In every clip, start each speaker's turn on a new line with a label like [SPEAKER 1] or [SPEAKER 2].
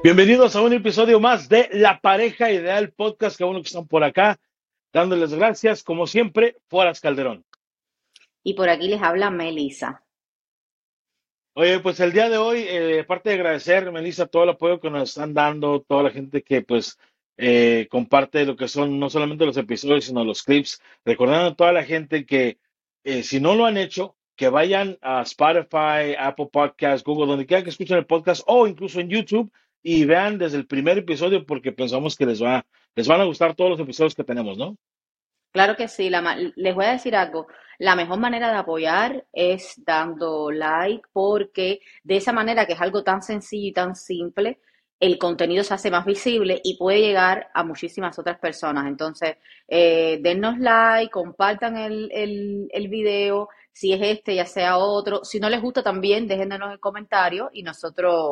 [SPEAKER 1] Bienvenidos a un episodio más de La Pareja Ideal Podcast, que a uno que están por acá, dándoles gracias, como siempre, Foras Calderón.
[SPEAKER 2] Y por aquí les habla Melisa.
[SPEAKER 1] Oye, pues el día de hoy, eh, aparte de agradecer, Melissa, todo el apoyo que nos están dando, toda la gente que pues eh, comparte lo que son no solamente los episodios, sino los clips, recordando a toda la gente que eh, si no lo han hecho, que vayan a Spotify, Apple Podcasts, Google, donde quiera que escuchen el podcast o incluso en YouTube y vean desde el primer episodio porque pensamos que les va, les van a gustar todos los episodios que tenemos, ¿no?
[SPEAKER 2] Claro que sí, la les voy a decir algo. La mejor manera de apoyar es dando like porque de esa manera, que es algo tan sencillo y tan simple, el contenido se hace más visible y puede llegar a muchísimas otras personas. Entonces, eh, dennos like, compartan el, el, el, video, si es este, ya sea otro. Si no les gusta también, déjennos el comentario y nosotros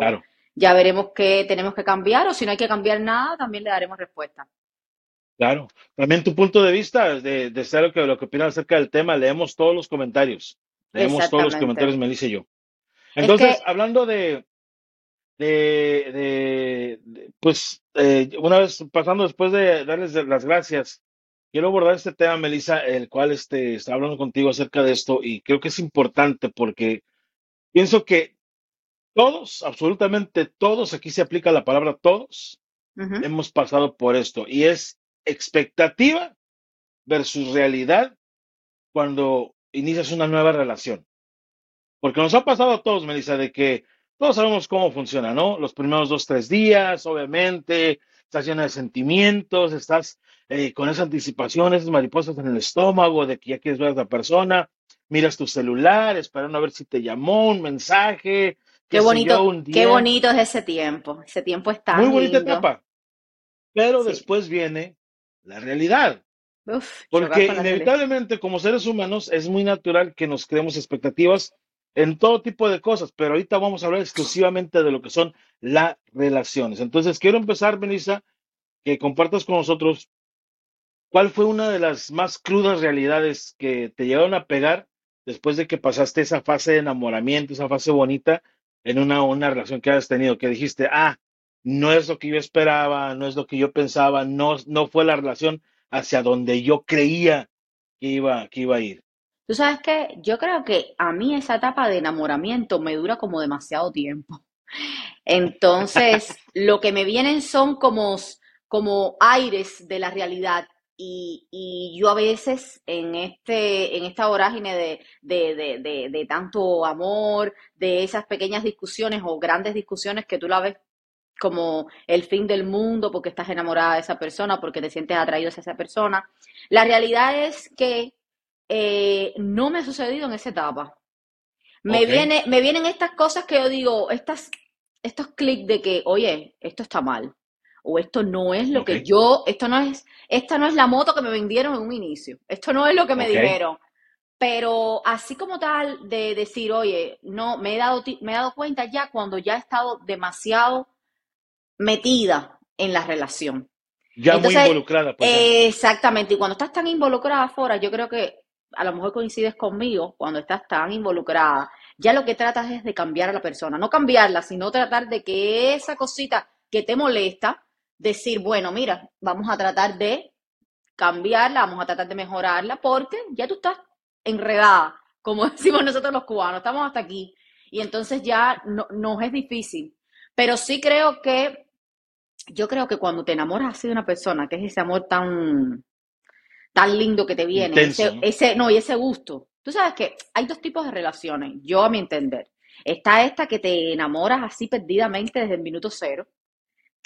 [SPEAKER 2] ya veremos qué tenemos que cambiar o si no hay que cambiar nada, también le daremos respuesta.
[SPEAKER 1] Claro, también tu punto de vista de, de ser lo que, lo que opinas acerca del tema, leemos todos los comentarios, leemos todos los comentarios, me dice yo. Entonces, hablando de, de, de, pues, eh, una vez pasando después de darles las gracias, quiero abordar este tema, Melissa, el cual este, está hablando contigo acerca de esto y creo que es importante porque pienso que todos, absolutamente todos, aquí se aplica la palabra todos, hemos pasado por esto y es expectativa versus realidad cuando inicias una nueva relación. Porque nos ha pasado a todos, Melissa, de que todos sabemos cómo funciona, ¿no? Los primeros dos, tres días, obviamente, estás llena de sentimientos, estás eh, con esa anticipación, esas mariposas en el estómago de que ya quieres ver a esa persona, miras tu celular, esperando a ver si te llamó un mensaje.
[SPEAKER 2] Qué bonito, qué bonito es ese tiempo. Ese tiempo está
[SPEAKER 1] muy bonita etapa. Pero después viene la realidad. Porque inevitablemente como seres humanos es muy natural que nos creemos expectativas en todo tipo de cosas, pero ahorita vamos a hablar exclusivamente de lo que son las relaciones. Entonces, quiero empezar, Benisa, que compartas con nosotros cuál fue una de las más crudas realidades que te llegaron a pegar después de que pasaste esa fase de enamoramiento, esa fase bonita en una, una relación que has tenido, que dijiste, ah, no es lo que yo esperaba, no es lo que yo pensaba, no, no fue la relación hacia donde yo creía que iba, que iba a ir.
[SPEAKER 2] Tú sabes que yo creo que a mí esa etapa de enamoramiento me dura como demasiado tiempo. Entonces, lo que me vienen son como, como aires de la realidad. Y, y, yo a veces en, este, en esta vorágine de, de, de, de, tanto amor, de esas pequeñas discusiones o grandes discusiones que tú la ves como el fin del mundo porque estás enamorada de esa persona, porque te sientes atraído hacia esa persona. La realidad es que eh, no me ha sucedido en esa etapa. Me, viene, me vienen estas cosas que yo digo, estas, estos clics de que, oye, esto está mal. O esto no es lo que yo, esto no es, esta no es la moto que me vendieron en un inicio. Esto no es lo que me dijeron. Pero así como tal de decir, oye, no, me he dado, me he dado cuenta ya cuando ya he estado demasiado metida en la relación.
[SPEAKER 1] Ya muy involucrada.
[SPEAKER 2] Pues, exactamente, y cuando estás tan involucrada afuera, yo creo que a lo mejor coincides conmigo, cuando estás tan involucrada, ya lo que tratas es de cambiar a la persona, no cambiarla, sino tratar de que esa cosita que te molesta, decir, bueno, mira, vamos a tratar de cambiarla, vamos a tratar de mejorarla, porque ya tú estás enredada, como decimos nosotros los cubanos, estamos hasta aquí. Y entonces ya no, nos es difícil. Pero sí creo que yo creo que cuando te enamoras así de una persona, que es ese amor tan, tan lindo que te viene, ese, ¿no? y ese gusto. Tú sabes que hay dos tipos de relaciones, yo a mi entender. Está esta que te enamoras así perdidamente desde el minuto cero,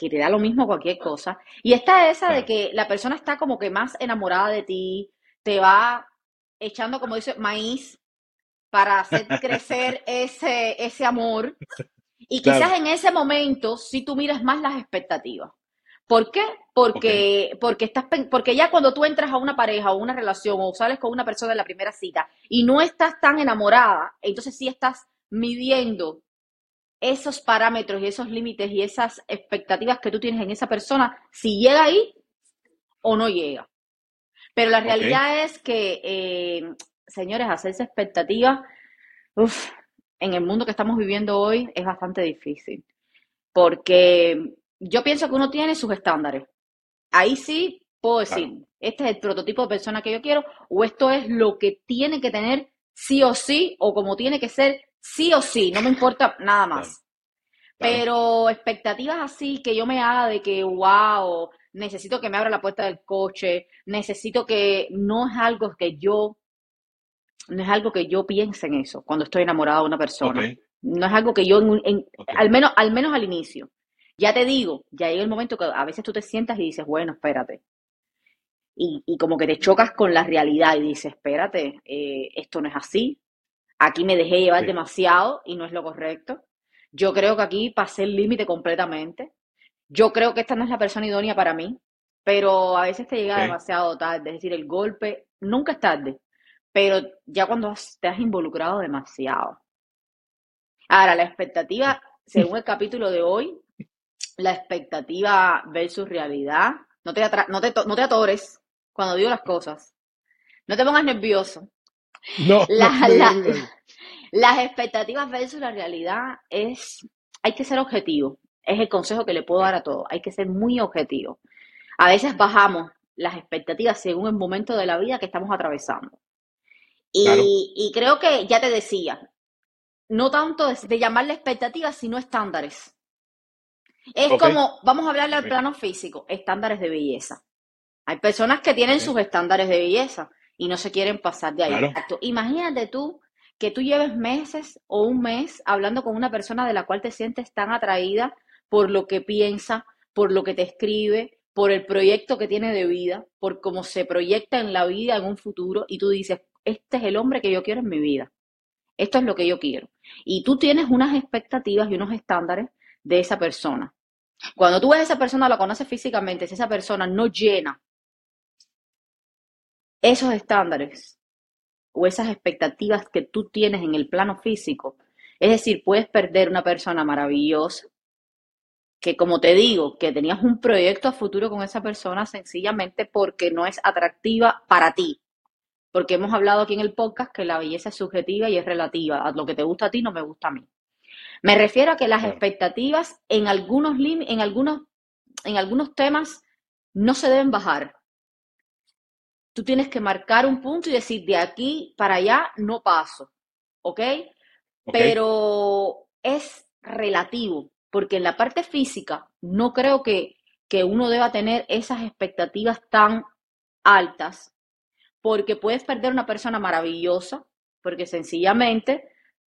[SPEAKER 2] que te da lo mismo cualquier cosa. Y está esa de que la persona está como que más enamorada de ti, te va echando, como dice, maíz para hacer crecer ese, ese amor. Y quizás en ese momento si tú miras más las expectativas. ¿Por qué? Porque, porque, estás, porque ya cuando tú entras a una pareja o una relación o sales con una persona en la primera cita y no estás tan enamorada, entonces sí estás midiendo esos parámetros y esos límites y esas expectativas que tú tienes en esa persona, si llega ahí o no llega. Pero la realidad es que, eh, señores, hacerse expectativas, en el mundo que estamos viviendo hoy es bastante difícil. porque yo pienso que uno tiene sus estándares. Ahí sí puedo decir,
[SPEAKER 1] Claro,
[SPEAKER 2] este es el prototipo de persona que yo quiero, o esto es lo que tiene que tener sí o sí, o como tiene que ser sí o sí, no me importa nada más.
[SPEAKER 1] claro.
[SPEAKER 2] Pero expectativas así que yo me haga de que, wow, necesito que me abra la puerta del coche, necesito que, no es algo que yo, no es algo que yo piense en eso cuando estoy enamorada de una persona. No es algo que yo, en en- al menos, al menos al inicio. Ya te digo, ya llega el momento que a veces tú te sientas y dices, bueno, espérate. Y, y como que te chocas con la realidad y dices, espérate, eh, esto no es así. Aquí me dejé llevar
[SPEAKER 1] Sí,
[SPEAKER 2] demasiado y no es lo correcto. Yo creo que aquí pasé el límite completamente. Yo creo que esta no es la persona idónea para mí, pero a veces te llega demasiado tarde. Es decir, el golpe nunca es tarde, pero ya cuando has- te has involucrado demasiado. Ahora, la expectativa, según el capítulo de hoy, la expectativa versus realidad. No te, no te, no te atores cuando digo las cosas. No te pongas nervioso.
[SPEAKER 1] No,
[SPEAKER 2] La- la- las expectativas versus la realidad es, hay que ser objetivo. Es el consejo que le puedo dar a todos. Hay que ser muy objetivo. A veces bajamos las expectativas según el momento de la vida que estamos atravesando.
[SPEAKER 1] Claro,
[SPEAKER 2] Y, y creo que ya te decía, no tanto de, de llamarle expectativas, sino estándares. Es como, vamos a hablarle al plano físico, estándares de belleza. Hay personas que tienen sus estándares de belleza y no se quieren pasar de ahí.
[SPEAKER 1] Claro.
[SPEAKER 2] Imagínate tú que tú lleves meses o un mes hablando con una persona de la cual te sientes tan atraída por lo que piensa, por lo que te escribe, por el proyecto que tiene de vida, por cómo se proyecta en la vida en un futuro y tú dices, este es el hombre que yo quiero en mi vida. Esto es lo que yo quiero. Y tú tienes unas expectativas y unos estándares de esa persona. Cuando tú ves a esa persona, la conoces físicamente, si esa persona no llena esos estándares o esas expectativas que tú tienes en el plano físico, es decir, puedes perder una persona maravillosa que, como te digo, que tenías un proyecto a futuro con esa persona sencillamente porque no es atractiva para ti. Porque hemos hablado aquí en el podcast que la belleza es subjetiva y es relativa. A lo que te gusta a ti no me gusta a mí. Me refiero a que las expectativas en algunos, en algunos, en algunos temas no se deben bajar. Tú tienes que marcar un punto y decir, de aquí para allá no paso, ¿ok? Pero es relativo, porque en la parte física no creo que, que uno deba tener esas expectativas tan altas, porque puedes perder una persona maravillosa, porque sencillamente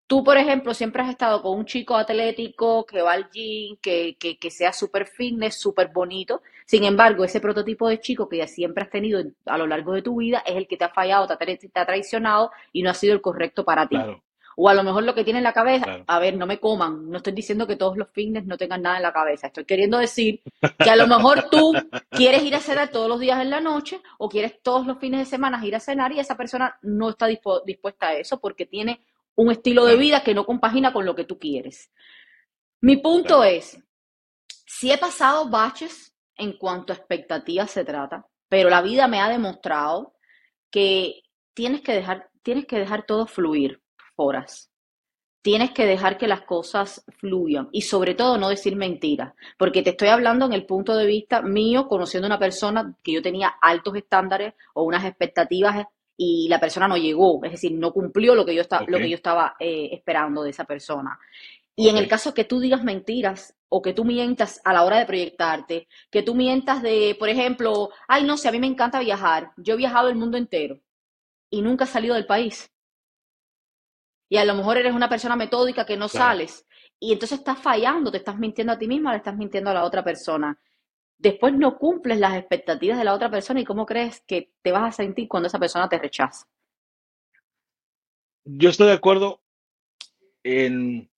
[SPEAKER 2] tú, por ejemplo, siempre has estado con un chico atlético que va al gym, que, que, que sea súper fitness, súper bonito. Sin embargo, ese prototipo de chico que ya siempre has tenido a lo largo de tu vida es el que te ha fallado, te ha, te ha traicionado y no ha sido el correcto para ti.
[SPEAKER 1] claro,
[SPEAKER 2] O a lo mejor lo que tiene en la cabeza,
[SPEAKER 1] claro.
[SPEAKER 2] a ver, no me coman, no estoy diciendo que todos los fitness no tengan nada en la cabeza, estoy queriendo decir que a lo mejor tú quieres ir a cenar todos los días en la noche o quieres todos los fines de semana ir a cenar y esa persona no está dispuesta a eso porque tiene un estilo de vida que no compagina con lo que tú quieres. Mi punto es, si he pasado baches en cuanto a expectativas se trata, pero la vida me ha demostrado que tienes que dejar, tienes que dejar todo fluir, Foras. Tienes que dejar que las cosas fluyan y sobre todo no decir mentiras, porque te estoy hablando en el punto de vista mío, conociendo a una persona que yo tenía altos estándares o unas expectativas y la persona no llegó, es decir, no cumplió lo que yo,
[SPEAKER 1] Ok,
[SPEAKER 2] lo que yo estaba eh, esperando de esa persona. Y en el caso que tú digas mentiras o que tú mientas a la hora de proyectarte, que tú mientas de, por ejemplo, ay, no sé, a mí me encanta viajar, yo he viajado el mundo entero y nunca he salido del país. Y a lo mejor eres una persona metódica que no
[SPEAKER 1] claro.
[SPEAKER 2] sales y entonces estás fallando, te estás mintiendo a ti misma, le estás mintiendo a la otra persona. Después no cumples las expectativas de la otra persona y cómo crees que te vas a sentir cuando esa persona te rechaza.
[SPEAKER 1] Yo estoy de acuerdo en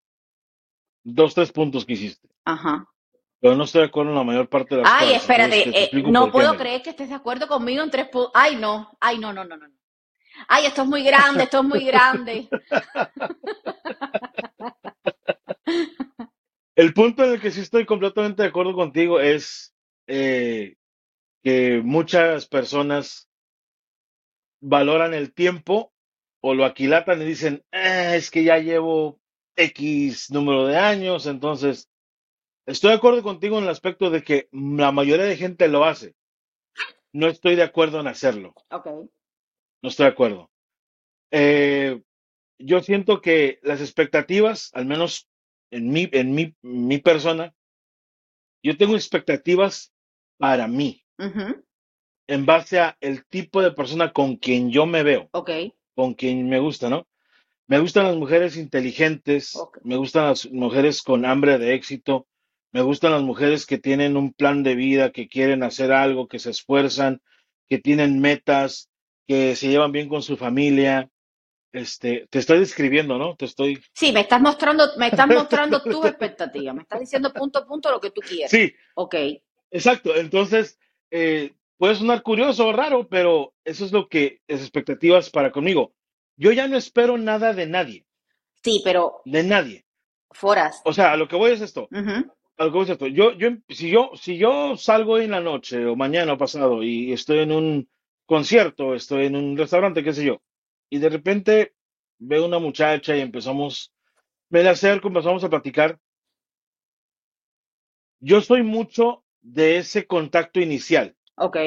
[SPEAKER 1] dos, tres puntos que hiciste,
[SPEAKER 2] Ajá.
[SPEAKER 1] pero no estoy de acuerdo en la mayor parte de las
[SPEAKER 2] Ay,
[SPEAKER 1] cosas.
[SPEAKER 2] Espérate,
[SPEAKER 1] te, te
[SPEAKER 2] eh, no puedo creer que estés de acuerdo conmigo en tres puntos. Ay, no, ay, no, no, no. no. Ay, esto es muy grande, esto es muy grande.
[SPEAKER 1] El punto en el que sí estoy completamente de acuerdo contigo es eh, que muchas personas valoran el tiempo o lo aquilatan y dicen, "Ah, es que ya llevo X número de años, entonces estoy de acuerdo contigo en el aspecto de que la mayoría de gente lo hace. No estoy de acuerdo en hacerlo.
[SPEAKER 2] Ok.
[SPEAKER 1] No estoy de acuerdo. Eh, yo siento que las expectativas, al menos en mi, en mi, mi persona, yo tengo expectativas para mí, en base a el tipo de persona con quien yo me veo,
[SPEAKER 2] Ok.
[SPEAKER 1] con quien me gusta, ¿no? Me gustan las mujeres inteligentes, me gustan las mujeres con hambre de éxito, me gustan las mujeres que tienen un plan de vida, que quieren hacer algo, que se esfuerzan, que tienen metas, que se llevan bien con su familia. Este, te estoy describiendo, ¿no? Te estoy.
[SPEAKER 2] Sí, me estás mostrando, me estás mostrando tus expectativas. Me estás diciendo punto a punto lo que tú quieres.
[SPEAKER 1] Sí,
[SPEAKER 2] Ok.
[SPEAKER 1] Exacto. Entonces, eh, puede sonar curioso o raro, pero eso es lo que es expectativas para conmigo. Yo ya no espero nada de nadie,
[SPEAKER 2] Sí, pero
[SPEAKER 1] de nadie.
[SPEAKER 2] Foras.
[SPEAKER 1] O sea, a lo que voy es esto.
[SPEAKER 2] Ujú,
[SPEAKER 1] a lo que voy es esto. Yo, yo, si yo, si yo salgo hoy en la noche o mañana o pasado y estoy en un concierto, estoy en un restaurante, qué sé yo, y de repente veo una muchacha y empezamos, me la acerco, empezamos a platicar. Yo soy mucho de ese contacto inicial,
[SPEAKER 2] Ok.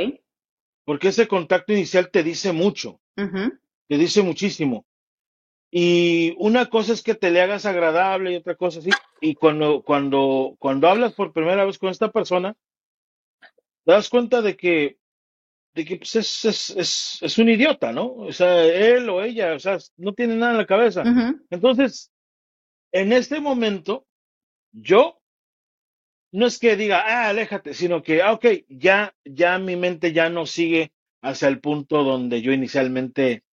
[SPEAKER 1] porque ese contacto inicial te dice mucho, te dice muchísimo. Y una cosa es que te le hagas agradable y otra cosa así. Y cuando, cuando, cuando hablas por primera vez con esta persona, te das cuenta de que de que pues, es, es, es, es un idiota, ¿no? O sea, él o ella, o sea, no tiene nada en la cabeza. Entonces, en este momento, yo no es que diga, ah, aléjate, sino que, ah, ok, ya, ya mi mente ya no sigue hacia el punto donde yo inicialmente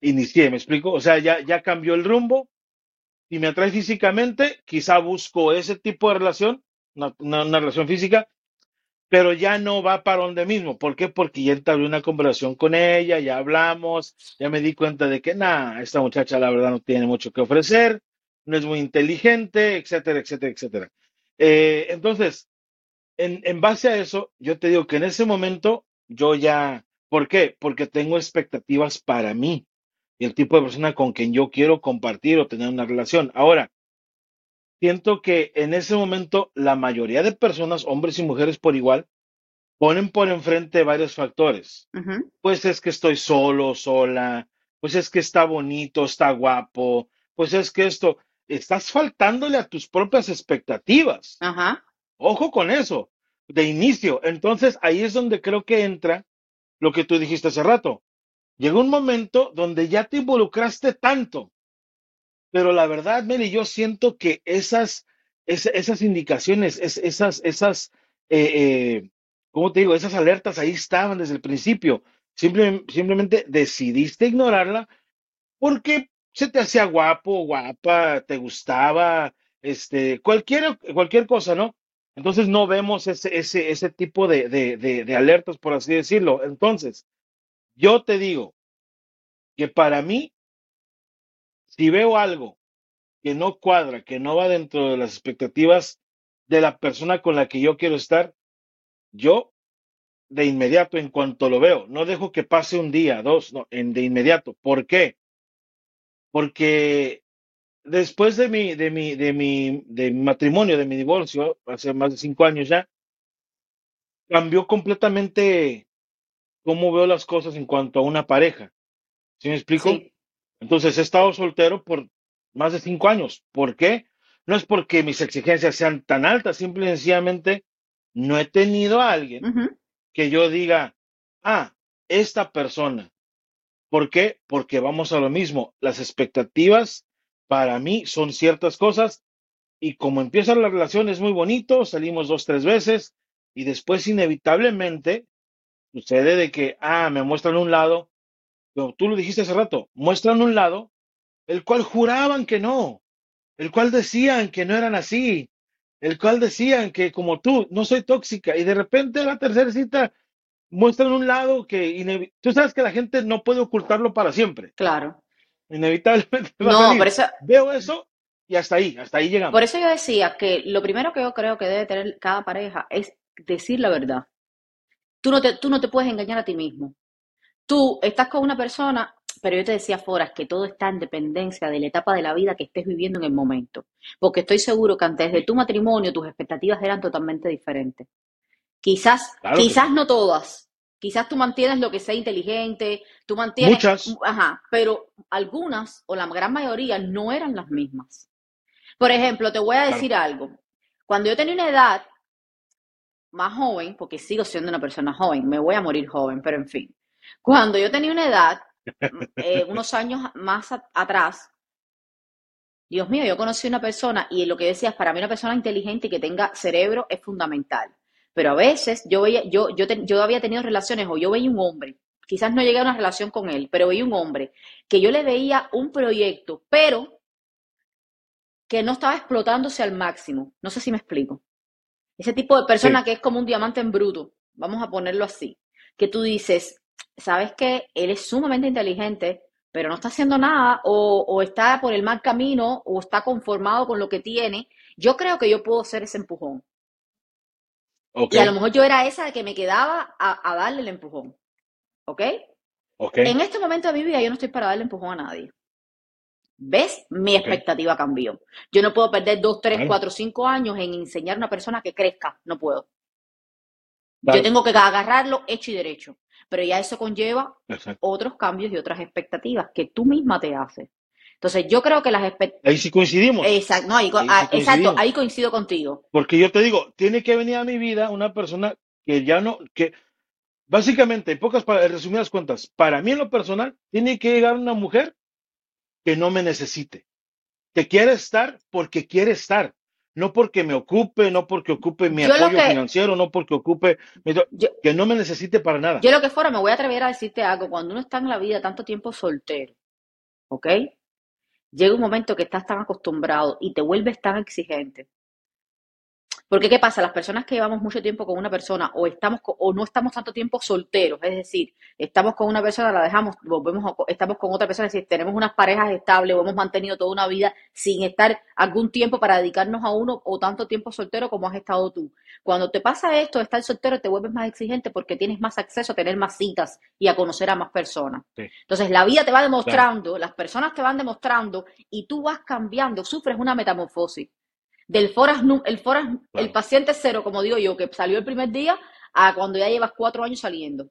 [SPEAKER 1] inicié, ¿me explico? O sea, ya, ya cambió el rumbo y me atrae físicamente, quizá busco ese tipo de relación, una, una, relación física, pero ya no va para donde mismo. ¿Por qué? Porque ya entablé una conversación con ella, ya hablamos, ya me di cuenta de que, nada, esta muchacha la verdad no tiene mucho que ofrecer, no es muy inteligente, etcétera, etcétera, etcétera. Eh, entonces, en, en base a eso, yo te digo que en ese momento yo ya, ¿por qué? Porque tengo expectativas para mí y el tipo de persona con quien yo quiero compartir o tener una relación. Ahora, siento que en ese momento la mayoría de personas, hombres y mujeres por igual, ponen por enfrente varios factores. Pues es que estoy solo, sola, pues es que está bonito, está guapo, pues es que esto, estás faltándole a tus propias expectativas.
[SPEAKER 2] Ajá.
[SPEAKER 1] Ojo con eso, de inicio. Entonces ahí es donde creo que entra lo que tú dijiste hace rato. Llegó un momento donde ya te involucraste tanto, pero la verdad, Meli, yo siento que esas, es- esas indicaciones, es- esas, esas, eh, eh, ¿cómo te digo? Esas alertas ahí estaban desde el principio. Simple- simplemente decidiste ignorarla porque se te hacía guapo, guapa, te gustaba, este, cualquier, cualquier cosa, ¿no? Entonces no vemos ese, ese, ese tipo de, de, de, alertas, por así decirlo. Entonces, yo te digo que para mí, si veo algo que no cuadra, que no va dentro de las expectativas de la persona con la que yo quiero estar, yo de inmediato, en cuanto lo veo, no dejo que pase un día, dos, no, en de inmediato. ¿Por qué? Porque después de mi, de mi, de mi, de mi matrimonio, de mi divorcio, hace más de cinco años ya, cambió completamente cómo veo las cosas en cuanto a una pareja. ¿Sí me explico?
[SPEAKER 2] Sí.
[SPEAKER 1] Entonces he estado soltero por más de cinco años. ¿Por qué? No es porque mis exigencias sean tan altas, simple y sencillamente no he tenido a alguien que yo diga, ah, esta persona. ¿Por qué? Porque vamos a lo mismo. Las expectativas para mí son ciertas cosas y como empieza la relación es muy bonito, salimos dos, tres veces y después inevitablemente sucede de que, ah, me muestran un lado, pero tú lo dijiste hace rato, muestran un lado el cual juraban que no, el cual decían que no eran así, el cual decían que como tú, no soy tóxica, y de repente la tercera cita muestran un lado que tú sabes que la gente no puede ocultarlo para siempre,
[SPEAKER 2] Claro.
[SPEAKER 1] inevitablemente va a
[SPEAKER 2] No,
[SPEAKER 1] salir.
[SPEAKER 2] por eso,
[SPEAKER 1] Veo eso y hasta ahí, hasta ahí
[SPEAKER 2] por
[SPEAKER 1] llegamos.
[SPEAKER 2] eso yo decía que lo primero que yo creo que debe tener cada pareja es decir la verdad. Tú no te, tú no te puedes engañar a ti mismo. Tú estás con una persona, Pero yo te decía, Foras, que todo está en dependencia de la etapa de la vida que estés viviendo en el momento. Porque estoy seguro que antes de tu matrimonio tus expectativas eran totalmente diferentes. Quizás, quizás no todas. Quizás tú mantienes lo que sea inteligente, tú mantienes...
[SPEAKER 1] Muchas.
[SPEAKER 2] Ajá, pero algunas o la gran mayoría no eran las mismas. Por ejemplo, te voy a decir algo. Cuando yo tenía una edad más joven, porque sigo siendo una persona joven, me voy a morir joven, pero en fin. Cuando yo tenía una edad, eh, unos años más atrás, Dios mío, yo conocí una persona y lo que decías, para mí una persona inteligente y que tenga cerebro es fundamental. Pero a veces yo veía, yo, yo, yo había tenido relaciones o yo veía un hombre, quizás no llegué a una relación con él, pero veía un hombre que yo le veía un proyecto, pero que no estaba explotándose al máximo. No sé si me explico. Ese tipo de persona que es como un diamante en bruto, vamos a ponerlo así, que tú dices, sabes que él es sumamente inteligente, pero no está haciendo nada o, está por el mal camino o está conformado con lo que tiene, yo creo que yo puedo ser ese empujón. Y a lo mejor yo era esa de que me quedaba a, darle el empujón. ¿Ok? En este momento de mi vida yo no estoy para darle empujón a nadie. ¿Ves? Mi expectativa cambió. Yo no puedo perder dos, tres, cuatro, cinco años en enseñar a una persona que crezca. No puedo. Yo tengo que agarrarlo hecho y derecho. Pero ya eso conlleva otros cambios y otras expectativas que tú misma te haces. Entonces, yo creo que las expectativas.
[SPEAKER 1] Ahí sí coincidimos.
[SPEAKER 2] Exacto, ahí, ah, exacto, ahí coincido contigo.
[SPEAKER 1] Porque yo te digo, tiene que venir a mi vida una persona que ya no, que básicamente, en pocas resumidas cuentas, para mí en lo personal, tiene que llegar una mujer que no me necesite, que quiere estar porque quiere estar, no porque me ocupe, no porque ocupe mi apoyo financiero, no porque ocupe, que no me necesite para nada.
[SPEAKER 2] Yo lo que fuera, me voy a atrever a decirte algo, cuando uno está en la vida tanto tiempo soltero, ¿ok? Llega un momento que estás tan acostumbrado y te vuelves tan exigente porque ¿qué pasa? Las personas que llevamos mucho tiempo con una persona o estamos o no estamos tanto tiempo solteros, es decir, estamos con una persona, la dejamos, volvemos, estamos con otra persona, es decir, tenemos unas parejas estables o hemos mantenido toda una vida sin estar algún tiempo para dedicarnos a uno o tanto tiempo soltero como has estado tú. Cuando te pasa esto, estar soltero te vuelves más exigente porque tienes más acceso a tener más citas y a conocer a más personas. Entonces la vida te va demostrando, las personas te van demostrando y tú vas cambiando, sufres una metamorfosis del foras, el foras, el paciente cero, como digo yo, que salió el primer día, a cuando ya llevas cuatro años saliendo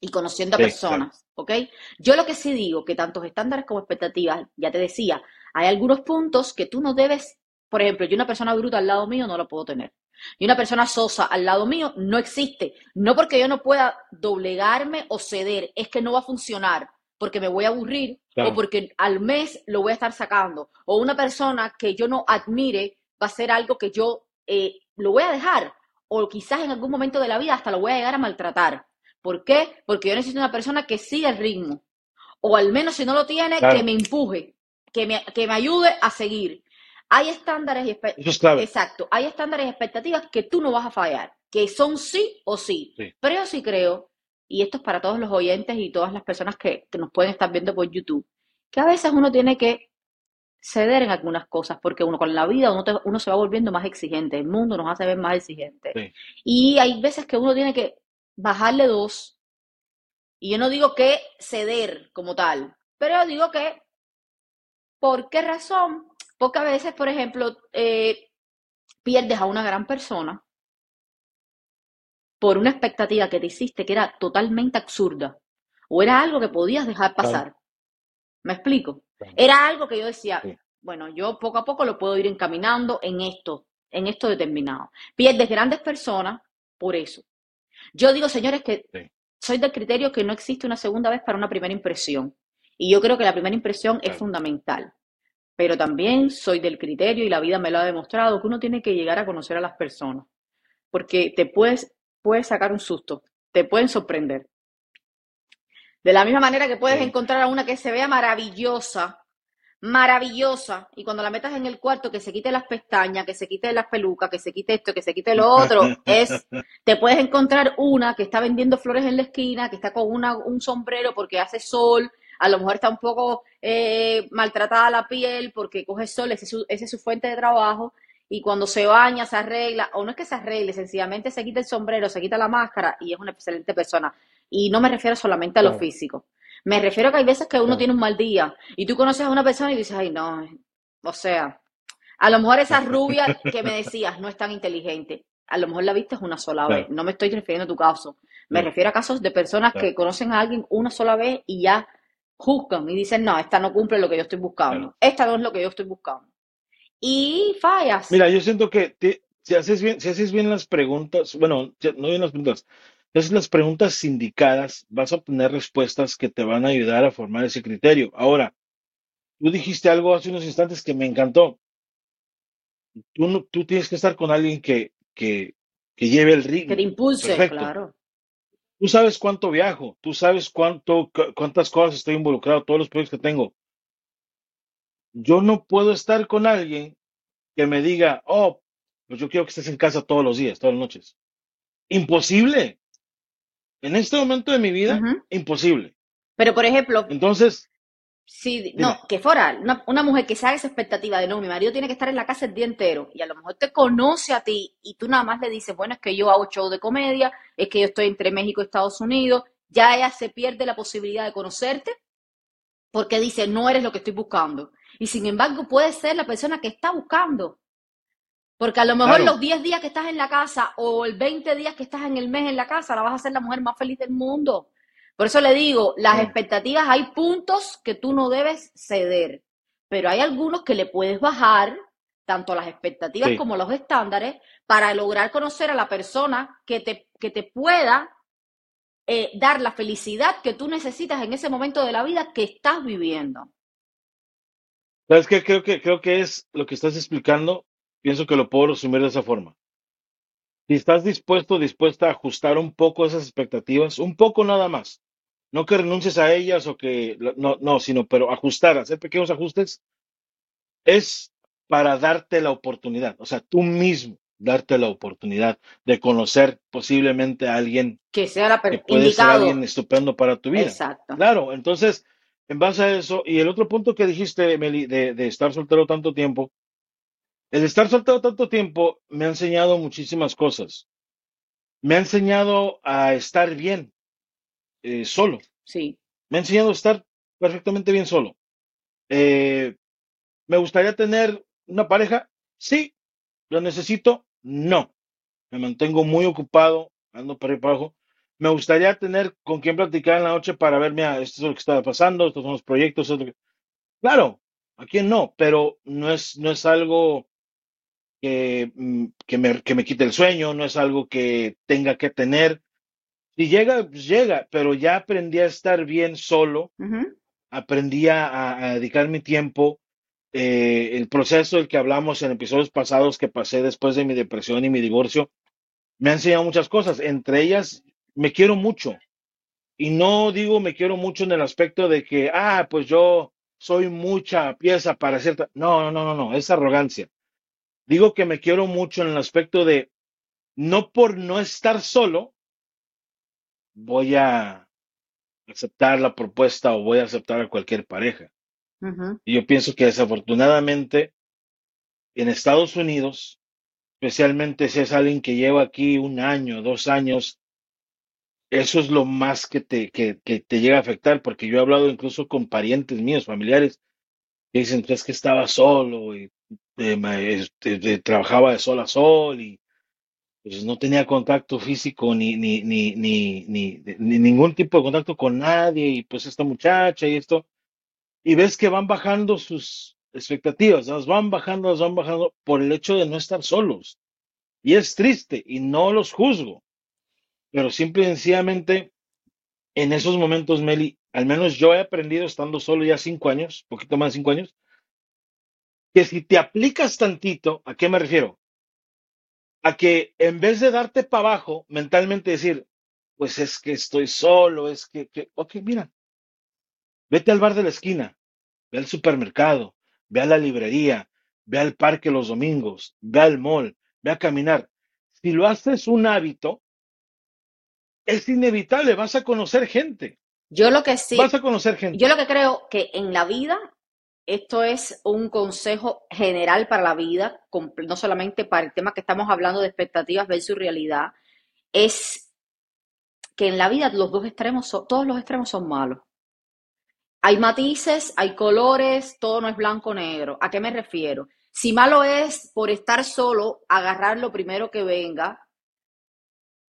[SPEAKER 2] y conociendo a personas, ¿ok? Yo lo que sí digo, que tantos estándares como expectativas, ya te decía, hay algunos puntos que tú no debes, por ejemplo, yo una persona bruta al lado mío no la puedo tener. Y una persona sosa al lado mío no existe. No porque yo no pueda doblegarme o ceder, es que no va a funcionar porque me voy a aburrir o porque al mes lo voy a estar sacando. O una persona que yo no admire va a ser algo que yo eh, lo voy a dejar o quizás en algún momento de la vida hasta lo voy a llegar a maltratar. ¿Por qué? Porque yo necesito una persona que siga el ritmo o al menos si no lo tiene, que me empuje, que me, que me ayude a seguir. Hay estándares y expectativas. Exacto, hay estándares y expectativas que tú no vas a fallar, que son sí o sí. Pero yo sí creo, y esto es para todos los oyentes y todas las personas que, que nos pueden estar viendo por YouTube, que a veces uno tiene que ceder en algunas cosas, porque uno con la vida uno, se va volviendo más exigente, el mundo nos hace ver más exigentes. Y hay veces que uno tiene que bajarle dos. Y yo no digo que ceder como tal, pero yo digo que, ¿por qué razón? Porque a veces, por ejemplo, eh, pierdes a una gran persona por una expectativa que te hiciste que era totalmente absurda o era algo que podías dejar pasar. ¿Me explico? Era algo que yo decía, bueno, yo poco a poco lo puedo ir encaminando en esto, en esto determinado. Pierdes grandes personas por eso. Yo digo, señores, que soy del criterio que no existe una segunda vez para una primera impresión. Y yo creo que la primera impresión es fundamental. Pero también soy del criterio, y la vida me lo ha demostrado, que uno tiene que llegar a conocer a las personas. Porque te puedes, puedes sacar un susto, te pueden sorprender. De la misma manera que puedes encontrar a una que se vea maravillosa, maravillosa, y cuando la metas en el cuarto, que se quite las pestañas, que se quite las pelucas, que se quite esto, que se quite lo otro, es, te puedes encontrar una que está vendiendo flores en la esquina, que está con una, un sombrero porque hace sol, a lo mejor está un poco eh, maltratada la piel porque coge sol, ese es, su, fuente de trabajo, y cuando se baña, se arregla, o no es que se arregle, sencillamente se quita el sombrero, se quita la máscara y es una excelente persona. Y no me refiero solamente a lo físico. Me refiero a que hay veces que uno
[SPEAKER 1] Claro,
[SPEAKER 2] tiene un mal día y tú conoces a una persona y dices, ay, no, o sea, a lo mejor esa rubia que me decías no es tan inteligente. A lo mejor la viste una sola vez. No me estoy refiriendo a tu caso. Me refiero a casos de personas que conocen a alguien una sola vez y ya juzgan y dicen, no, esta no cumple lo que yo estoy buscando. Esta no es lo que yo estoy buscando. Y fallas.
[SPEAKER 1] Mira, yo siento que te- si haces bien, si haces bien las preguntas, bueno, no bien las preguntas, haces las preguntas indicadas, vas a obtener respuestas que te van a ayudar a formar ese criterio. Ahora, tú dijiste algo hace unos instantes que me encantó. Tú, no- tú tienes que estar con alguien que, que, que lleve el
[SPEAKER 2] Que te
[SPEAKER 1] ritmo.
[SPEAKER 2] impulse,
[SPEAKER 1] Perfecto.
[SPEAKER 2] claro.
[SPEAKER 1] Tú sabes cuánto viajo, tú sabes cuánto, cu- cuántas cosas estoy involucrado, todos los proyectos que tengo. Yo no puedo estar con alguien que me diga, oh, pues yo quiero que estés en casa todos los días, todas las noches. Imposible. En este momento de mi vida, imposible.
[SPEAKER 2] Pero, por ejemplo,
[SPEAKER 1] Entonces,
[SPEAKER 2] si, no, que fuera una, una mujer que se haga esa expectativa de, no, mi marido tiene que estar en la casa el día entero y a lo mejor te conoce a ti y tú nada más le dices, bueno, es que yo hago show de comedia, es que yo estoy entre México y Estados Unidos, ya ella se pierde la posibilidad de conocerte porque dice, no eres lo que estoy buscando. Y sin embargo, puede ser la persona que está buscando. Porque a lo mejor
[SPEAKER 1] claro,
[SPEAKER 2] los 10 días que estás en la casa o el 20 días que estás en el mes en la casa, la vas a hacer la mujer más feliz del mundo. Por eso le digo, las expectativas, hay puntos que tú no debes ceder, pero hay algunos que le puedes bajar, tanto las expectativas
[SPEAKER 1] sí.
[SPEAKER 2] como los estándares, para lograr conocer a la persona que te, que te pueda eh, dar la felicidad que tú necesitas en ese momento de la vida que estás viviendo.
[SPEAKER 1] ¿Sabes qué? Creo que, creo que es lo que estás explicando. Pienso que lo puedo resumir de esa forma. Si estás dispuesto, dispuesta a ajustar un poco esas expectativas, un poco nada más. No que renuncies a ellas o que, no, no, sino, pero ajustar, hacer pequeños ajustes, es para darte la oportunidad, o sea, tú mismo darte la oportunidad de conocer posiblemente a alguien
[SPEAKER 2] Que sea la
[SPEAKER 1] que puede ser alguien estupendo para tu vida.
[SPEAKER 2] Exacto.
[SPEAKER 1] Claro, entonces, en base a eso, y el otro punto que dijiste, Meli, de, de estar soltero tanto tiempo, el estar soltero tanto tiempo me ha enseñado muchísimas cosas. Me ha enseñado a estar bien eh, solo.
[SPEAKER 2] Sí.
[SPEAKER 1] Me ha enseñado a estar perfectamente bien solo. Eh, ¿me gustaría tener una pareja? Sí. ¿Lo necesito? No. Me mantengo muy ocupado, ando para arriba abajo. Me gustaría tener con quien platicar en la noche para ver, mira, esto es lo que está pasando, estos son los proyectos, esto es lo que... Claro, ¿a quién no? Pero no es, no es algo que, mm, que me, que me quite el sueño, no es algo que tenga que tener. Si llega, pues llega, pero ya aprendí a estar bien solo, aprendí a, a dedicar mi tiempo. eh, el proceso del que hablamos en episodios pasados que pasé después de mi depresión y mi divorcio, me ha enseñado muchas cosas. Entre ellas, me quiero mucho. Y no digo me quiero mucho en el aspecto de que, ah, pues yo soy mucha pieza para cierta. No, no, no, no, no, es arrogancia. Digo que me quiero mucho en el aspecto de, no por no estar solo, voy a aceptar la propuesta o voy a aceptar a cualquier pareja. Y yo pienso que desafortunadamente en Estados Unidos, especialmente si es alguien que lleva aquí un año, dos años, eso es lo más que te, que, que te llega a afectar, porque yo he hablado incluso con parientes míos, familiares, que dicen "Pues es que estaba solo y este, trabajaba de sol a sol y pues no tenía contacto físico ni, ni ningún tipo de contacto con nadie y pues esta muchacha y esto, y ves que van bajando sus expectativas, las van bajando, las van bajando por el hecho de no estar solos. Y es triste y no los juzgo, pero simple y sencillamente en esos momentos, Meli, al menos yo he aprendido estando solo ya cinco años, poquito más de cinco años, que si te aplicas tantito, ¿a qué me refiero? A que en vez de darte para abajo, mentalmente decir, pues es que estoy solo, es que, que, ok, mira, vete al bar de la esquina, ve al supermercado, ve a la librería, ve al parque los domingos, ve al mall, ve a caminar. Si lo haces un hábito, es inevitable, vas a conocer gente,
[SPEAKER 2] Yo lo que
[SPEAKER 1] vas
[SPEAKER 2] sí,
[SPEAKER 1] a conocer
[SPEAKER 2] yo
[SPEAKER 1] gente.
[SPEAKER 2] lo que creo que en la vida, esto es un consejo general para la vida, no solamente para el tema que estamos hablando de expectativas versus realidad, es que en la vida los dos extremos, son- todos los extremos son malos. hay matices, hay colores, todo no es blanco o negro. ¿A qué me refiero? Si malo es por estar solo, agarrar lo primero que venga,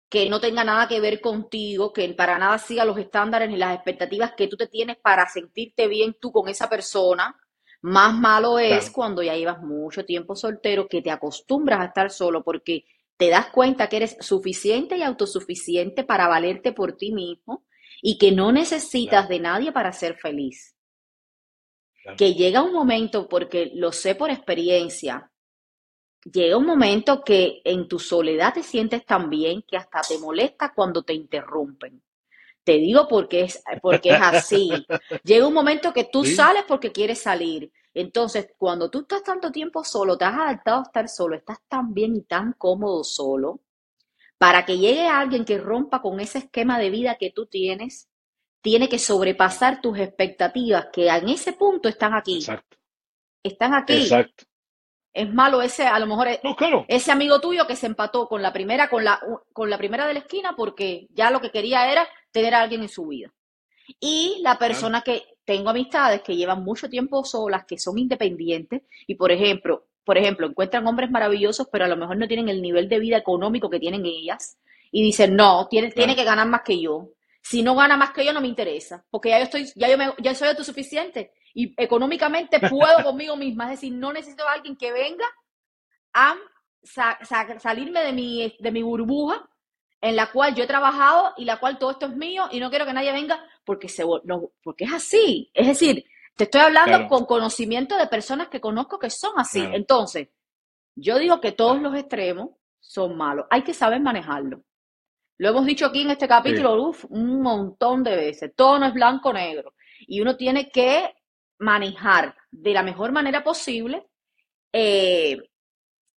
[SPEAKER 2] que no tenga nada que ver contigo, que para nada siga los estándares ni las expectativas que tú te tienes para sentirte bien tú con esa persona. Más malo es
[SPEAKER 1] Claro,
[SPEAKER 2] cuando ya llevas mucho tiempo soltero, que te acostumbras a estar solo porque te das cuenta que eres suficiente y autosuficiente para valerte por ti mismo y que no necesitas
[SPEAKER 1] claro,
[SPEAKER 2] de nadie para ser feliz.
[SPEAKER 1] claro.
[SPEAKER 2] Que llega un momento, porque lo sé por experiencia, llega un momento que en tu soledad te sientes tan bien que hasta te molesta cuando te interrumpen. Te digo porque es, porque es así. Llega un momento que tú
[SPEAKER 1] Sí,
[SPEAKER 2] sales porque quieres salir. Entonces, cuando tú estás tanto tiempo solo, te has adaptado a estar solo, estás tan bien y tan cómodo solo, para que llegue alguien que rompa con ese esquema de vida que tú tienes, tiene que sobrepasar tus expectativas, que en ese punto están aquí,
[SPEAKER 1] exacto,
[SPEAKER 2] están aquí.
[SPEAKER 1] exacto.
[SPEAKER 2] Es malo ese, a lo mejor e-
[SPEAKER 1] No, claro,
[SPEAKER 2] ese amigo tuyo que se empató con la primera, con la, con la primera de la esquina porque ya lo que quería era tener a alguien en su vida. Y la persona que tengo amistades que llevan mucho tiempo solas, que son independientes y por ejemplo, por ejemplo, encuentran hombres maravillosos, pero a lo mejor no tienen el nivel de vida económico que tienen ellas y dicen, "No, tiene, tiene que ganar más que yo. Si no gana más que yo no me interesa, porque ya yo estoy ya yo me, ya soy autosuficiente y económicamente puedo conmigo misma, es decir, no necesito a alguien que venga a sa- sa- salirme de mi, de mi burbuja en la cual yo he trabajado y la cual todo esto es mío y no quiero que nadie venga porque, se, no, porque es así. Es decir, te estoy hablando
[SPEAKER 1] claro,
[SPEAKER 2] con conocimiento de personas que conozco que son así.
[SPEAKER 1] claro,
[SPEAKER 2] Entonces, yo digo que todos los extremos son malos. Hay que saber manejarlo. Lo hemos dicho aquí en este
[SPEAKER 1] Sí,
[SPEAKER 2] capítulo uf, un montón de veces. Todo no es blanco o negro. Y uno tiene que manejar de la mejor manera posible eh,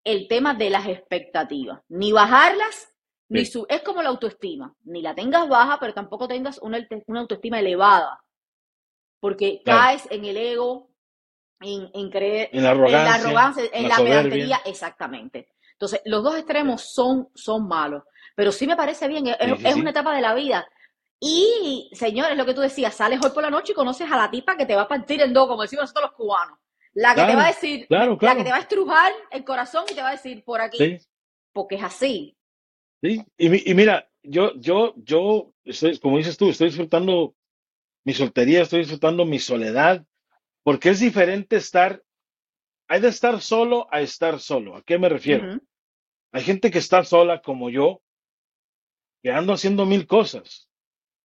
[SPEAKER 2] el tema de las expectativas. Ni bajarlas, ni su es como la autoestima. Ni la tengas baja, pero tampoco tengas una, una autoestima elevada, porque
[SPEAKER 1] claro.
[SPEAKER 2] caes en el ego, en, en creer,
[SPEAKER 1] En la
[SPEAKER 2] en la
[SPEAKER 1] arrogancia,
[SPEAKER 2] arrogancia,
[SPEAKER 1] en la
[SPEAKER 2] la
[SPEAKER 1] soberbia.
[SPEAKER 2] pedantería, exactamente. Entonces, los dos
[SPEAKER 1] Sí,
[SPEAKER 2] extremos son, son malos, pero sí me parece bien, es,
[SPEAKER 1] sí, sí,
[SPEAKER 2] es una etapa de la vida. Y, señores, lo que tú decías, sales hoy por la noche y conoces a la tipa que te va a partir en dos, como decimos nosotros los cubanos. La que te va a decir,
[SPEAKER 1] claro,
[SPEAKER 2] la que te va a estrujar el corazón y te va a decir por aquí, porque es así.
[SPEAKER 1] Sí. Y, mi- y mira, yo, yo, yo, estoy, como dices tú, estoy disfrutando mi soltería, estoy disfrutando mi soledad, porque es diferente estar, hay de estar solo a estar solo. ¿A qué me refiero? Hay gente que está sola como yo, que ando haciendo mil cosas.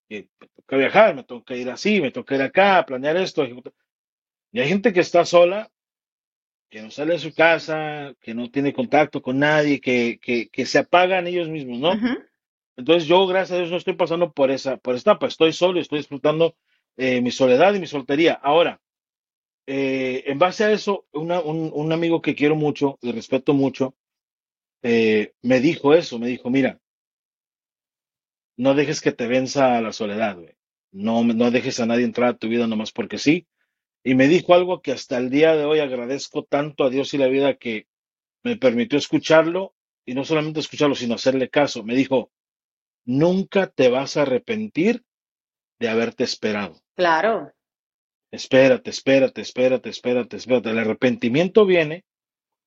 [SPEAKER 1] Que me toca viajar, me toca ir así, me toca ir acá, planear esto. ejecutar. Y hay gente que está sola, que no sale de su casa, que no tiene contacto con nadie, que, que, que se apagan ellos mismos, ¿no? Entonces yo, gracias a Dios, no estoy pasando por esa, por esta etapa. Estoy solo y estoy disfrutando eh, mi soledad y mi soltería. Ahora, eh, en base a eso, una- un, un amigo que quiero mucho y respeto mucho, eh, me dijo eso, me dijo, mira, no dejes que te venza la soledad, güey. No, no dejes a nadie entrar a tu vida nomás porque sí. Y me dijo algo que hasta el día de hoy agradezco tanto a Dios y la vida que me permitió escucharlo y no solamente escucharlo, sino hacerle caso. Me dijo, nunca te vas a arrepentir de haberte esperado.
[SPEAKER 2] Claro,
[SPEAKER 1] Espérate, espérate, espérate, espérate, espérate. El arrepentimiento viene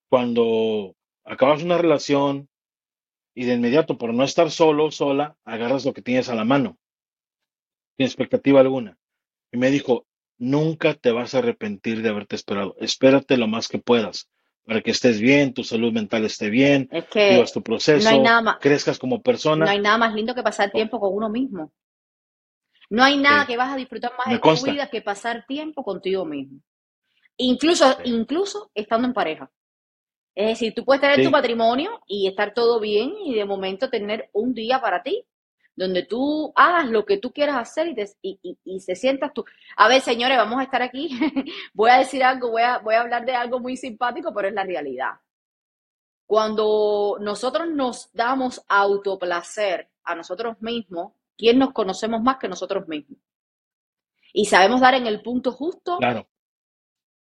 [SPEAKER 1] cuando acabas una relación y de inmediato, por no estar solo, sola, agarras lo que tienes a la mano, sin expectativa alguna. Y me dijo, nunca te vas a arrepentir de haberte esperado. Espérate lo más que puedas para que estés bien, tu salud mental esté bien,
[SPEAKER 2] es que
[SPEAKER 1] vivas tu
[SPEAKER 2] no hay
[SPEAKER 1] proceso,
[SPEAKER 2] nada más,
[SPEAKER 1] crezcas como
[SPEAKER 2] no
[SPEAKER 1] persona.
[SPEAKER 2] hay nada más lindo que pasar tiempo con uno mismo. No hay nada que vas a disfrutar más
[SPEAKER 1] me
[SPEAKER 2] en tu vida que pasar tiempo contigo mismo. Incluso, incluso estando en pareja. Es decir, tú puedes tener tu matrimonio y estar todo bien y de momento tener un día para ti, donde tú hagas lo que tú quieras hacer y te, y, y- y se sientas tú. A ver, señores, vamos a estar aquí. Voy a decir algo, voy a, voy a hablar de algo muy simpático, pero es la realidad. Cuando nosotros nos damos autoplacer a nosotros mismos, ¿quién nos conocemos más que nosotros mismos? Y sabemos dar en el punto justo,
[SPEAKER 1] claro,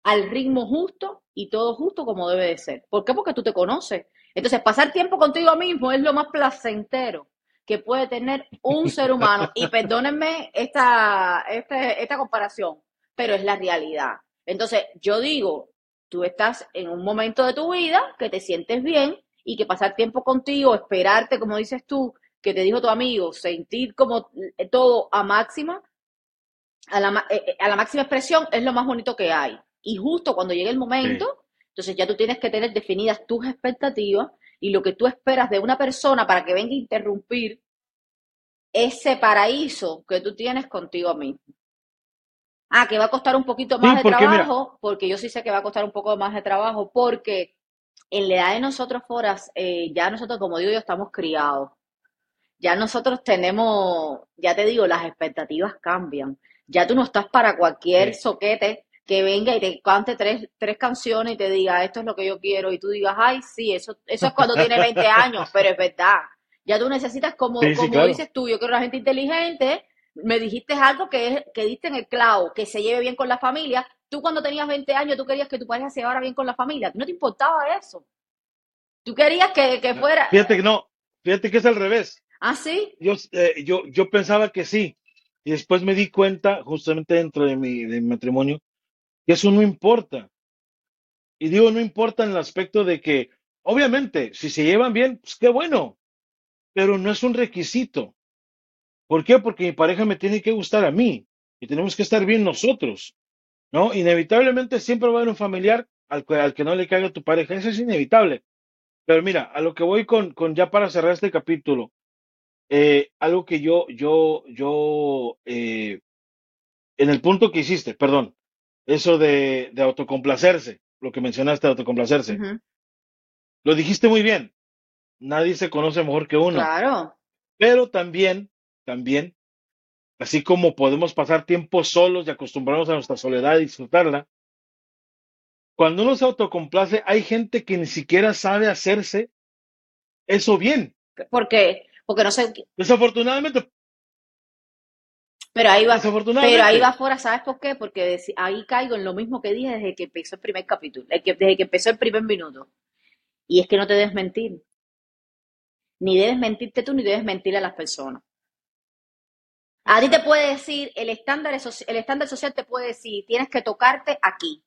[SPEAKER 2] al ritmo justo y todo justo como debe de ser. ¿Por qué? Porque tú te conoces. Entonces, pasar tiempo contigo mismo es lo más placentero que puede tener un ser humano. Y perdónenme esta, esta, esta comparación, pero es la realidad. Entonces, yo digo, tú estás en un momento de tu vida que te sientes bien y que pasar tiempo contigo, esperarte, como dices tú, que te dijo tu amigo, sentir como todo a máxima, a la, eh, eh, a la máxima expresión es lo más bonito que hay. Y justo cuando llegue el momento, entonces ya tú tienes que tener definidas tus expectativas y lo que tú esperas de una persona para que venga a interrumpir ese paraíso que tú tienes contigo mismo. Ah, que va a costar un poquito más de trabajo, porque yo sí sé que va a costar un poco más de trabajo, porque en la edad de nosotros, Foras, eh, ya nosotros, como digo yo, estamos criados. Ya nosotros tenemos, ya te digo, las expectativas cambian. Ya tú no estás para cualquier soquete que venga y te cante tres, tres canciones y te diga, esto es lo que yo quiero, y tú digas, ay, sí, eso, eso es cuando tiene 20 años, pero es verdad. Ya tú necesitas, como, como dices tú, yo quiero una gente inteligente, me dijiste algo que, que diste en el clavo, que se lleve bien con la familia. Tú cuando tenías 20 años, tú querías que tu pareja se llevara bien con la familia. No te importaba eso. Tú querías que, que fuera...
[SPEAKER 1] Fíjate que no, fíjate que es al revés.
[SPEAKER 2] ¿Ah, sí?
[SPEAKER 1] Yo, eh, yo, yo pensaba que sí. Y después me di cuenta, justamente dentro de mi, de mi matrimonio, que eso no importa. Y digo, no importa en el aspecto de que, obviamente, si se llevan bien, pues qué bueno, pero no es un requisito. ¿Por qué? Porque mi pareja me tiene que gustar a mí y tenemos que estar bien nosotros, ¿no? Inevitablemente siempre va a haber un familiar al que, al que no le caiga tu pareja, eso es inevitable. Pero mira, a lo que voy con, con ya para cerrar este capítulo, eh, algo que yo, yo, yo, eh, en el punto que hiciste, perdón, eso de, de autocomplacerse, lo que mencionaste de autocomplacerse, lo dijiste muy bien. Nadie se conoce mejor que uno.
[SPEAKER 2] Claro.
[SPEAKER 1] Pero también también, así como podemos pasar tiempo solos y acostumbrarnos a nuestra soledad y disfrutarla, cuando uno se autocomplace, hay gente que ni siquiera sabe hacerse eso bien.
[SPEAKER 2] ¿Por qué? Porque no sé.
[SPEAKER 1] Desafortunadamente.
[SPEAKER 2] Pero ahí va, pero ahí va fuera, ¿sabes por qué? Porque ahí caigo en lo mismo que dije desde que empezó el primer capítulo, desde que empezó el primer minuto. Y es que no te debes mentir. Ni debes mentirte tú, ni debes mentir a las personas. A ti te puede decir, el estándar, el estándar social te puede decir, tienes que tocarte aquí.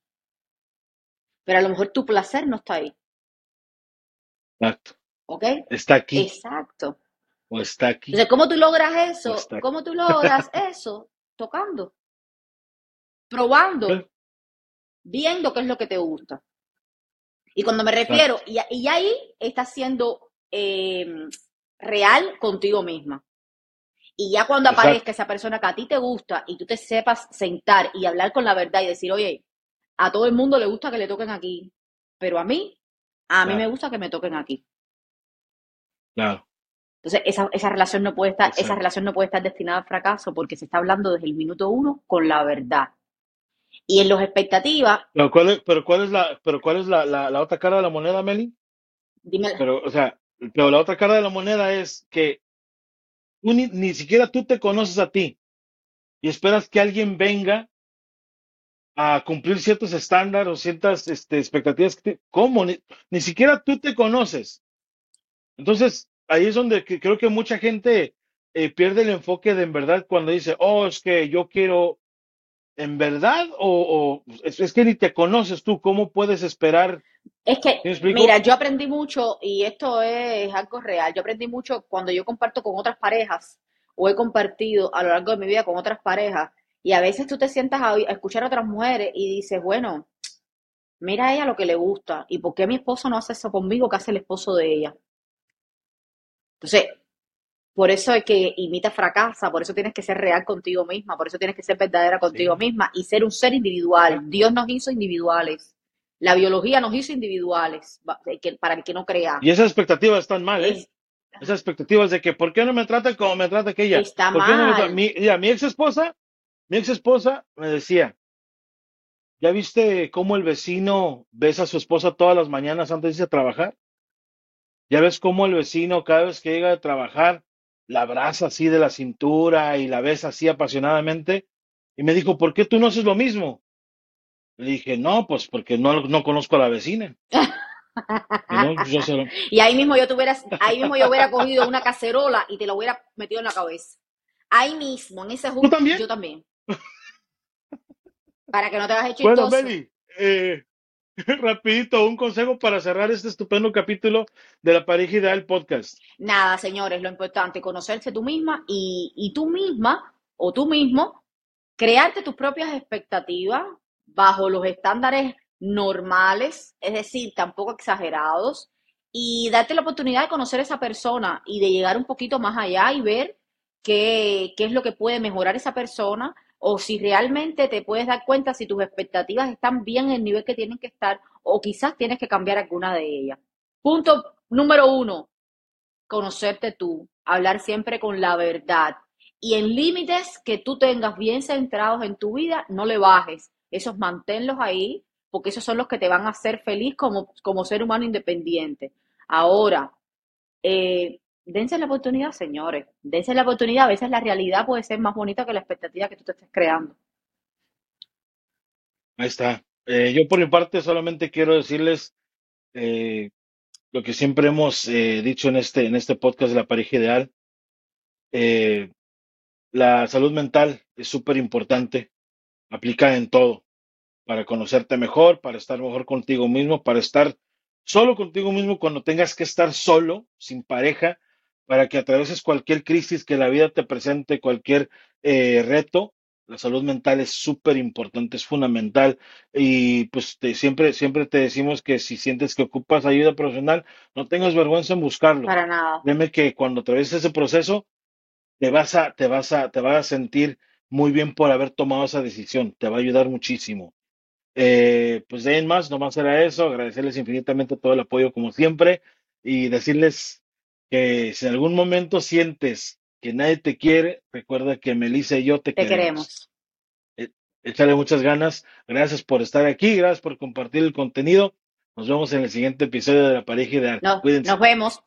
[SPEAKER 2] Pero a lo mejor tu placer no está ahí.
[SPEAKER 1] Exacto.
[SPEAKER 2] ¿Ok?
[SPEAKER 1] Está aquí.
[SPEAKER 2] Exacto.
[SPEAKER 1] O está aquí.
[SPEAKER 2] Entonces, ¿cómo tú logras eso? ¿Cómo tú logras eso? Tocando. Probando. Viendo qué es lo que te gusta. Y cuando me refiero, y, y, ahí estás siendo eh, real contigo misma. Y ya cuando aparezca esa persona que a ti te gusta y tú te sepas sentar y hablar con la verdad y decir, oye, a todo el mundo le gusta que le toquen aquí, pero a mí, a mí me gusta que me toquen aquí.
[SPEAKER 1] Claro.
[SPEAKER 2] Entonces, esa, esa relación no puede estar, esa relación no puede estar destinada al fracaso porque se está hablando desde el minuto uno con la verdad. Y en los expectativas.
[SPEAKER 1] Pero cuál es, pero cuál es la, pero cuál es la, la, la otra cara de la moneda, Meli?
[SPEAKER 2] Dime.
[SPEAKER 1] Pero, o sea, pero la otra cara de la moneda es que ni, siquiera tú te conoces a ti y esperas que alguien venga a cumplir ciertos estándares o ciertas este, expectativas. ¿Cómo? Ni, siquiera tú te conoces. Entonces, ahí es donde creo que mucha gente eh, pierde el enfoque de en verdad cuando dice, oh, es que yo quiero en verdad o, es, que ni te conoces tú, ¿cómo puedes esperar?
[SPEAKER 2] Es que, mira, yo aprendí mucho y esto es algo real, yo aprendí mucho cuando yo comparto con otras parejas o he compartido a lo largo de mi vida con otras parejas y a veces tú te sientas a, escuchar a otras mujeres y dices, bueno, mira a ella lo que le gusta y por qué mi esposo no hace eso conmigo que hace el esposo de ella. Entonces, por eso es que imita fracasa, por eso tienes que ser real contigo misma, por eso tienes que ser verdadera contigo misma y ser un ser individual. Dios nos hizo individuales. La biología nos hizo individuales, para el que no crea.
[SPEAKER 1] Y esas expectativas están mal, ¿eh? esas expectativas de que, ¿por qué no me trata como me trata aquella?
[SPEAKER 2] Está mal.
[SPEAKER 1] mi, mi ex esposa, mi ex esposa me decía, ¿ya viste cómo el vecino besa a su esposa todas las mañanas antes de irse a trabajar? ¿Ya ves cómo el vecino cada vez que llega a trabajar la abraza así de la cintura y la besa así apasionadamente. Y me dijo, ¿por qué tú no haces lo mismo? Le dije, no, pues porque no, no conozco a la vecina.
[SPEAKER 2] Pues y, ahí mismo yo tuviera, ahí mismo yo hubiera cogido una cacerola y te la hubiera metido en la cabeza. Ahí mismo, en ese jugo,
[SPEAKER 1] también?
[SPEAKER 2] yo también. Para que no te hagas
[SPEAKER 1] Bueno,
[SPEAKER 2] chistoso.
[SPEAKER 1] Meli, eh, rapidito, un consejo para cerrar este estupendo capítulo de la pareja ideal podcast.
[SPEAKER 2] Nada, señores, lo importante, conocerse tú misma y, y tú misma o tú mismo, crearte tus propias expectativas bajo los estándares normales, es decir, tampoco exagerados, y darte la oportunidad de conocer a esa persona y de llegar un poquito más allá y ver qué, qué es lo que puede mejorar esa persona o si realmente te puedes dar cuenta si tus expectativas están bien en el nivel que tienen que estar o quizás tienes que cambiar alguna de ellas. Punto número uno, conocerte tú, hablar siempre con la verdad y en límites que tú tengas bien centrados en tu vida, no le bajes. Esos manténlos ahí porque esos son los que te van a hacer feliz como, como ser humano independiente. Ahora, eh, dense la oportunidad, señores. Dense la oportunidad. A veces la realidad puede ser más bonita que la expectativa que tú te estés creando.
[SPEAKER 1] Ahí está. Eh, yo por mi parte solamente quiero decirles eh, lo que siempre hemos eh, dicho en este, en este podcast de la pareja ideal. La salud mental es súper importante, aplica en todo, para conocerte mejor, para estar mejor contigo mismo, para estar solo contigo mismo cuando tengas que estar solo, sin pareja, para que atraveses cualquier crisis que la vida te presente, cualquier eh, reto. La salud mental es súper importante, es fundamental. Y pues te- siempre, siempre te decimos que si sientes que ocupas ayuda profesional, no tengas vergüenza en buscarlo.
[SPEAKER 2] Para nada.
[SPEAKER 1] Créeme que cuando atravieses ese proceso, te vas a, te vas a, te vas a sentir muy bien por haber tomado esa decisión. Te va a ayudar muchísimo. Eh, pues de ahí en más, nomás era eso, agradecerles infinitamente todo el apoyo como siempre y decirles que si en algún momento sientes que nadie te quiere, recuerda que Melissa y yo te
[SPEAKER 2] Te
[SPEAKER 1] queremos.
[SPEAKER 2] queremos.
[SPEAKER 1] Eh, Échale muchas ganas. Gracias por estar aquí, gracias por compartir el contenido. Nos vemos en el siguiente episodio de La Pareja Ideal.
[SPEAKER 2] No,
[SPEAKER 1] Cuídense.
[SPEAKER 2] nos vemos.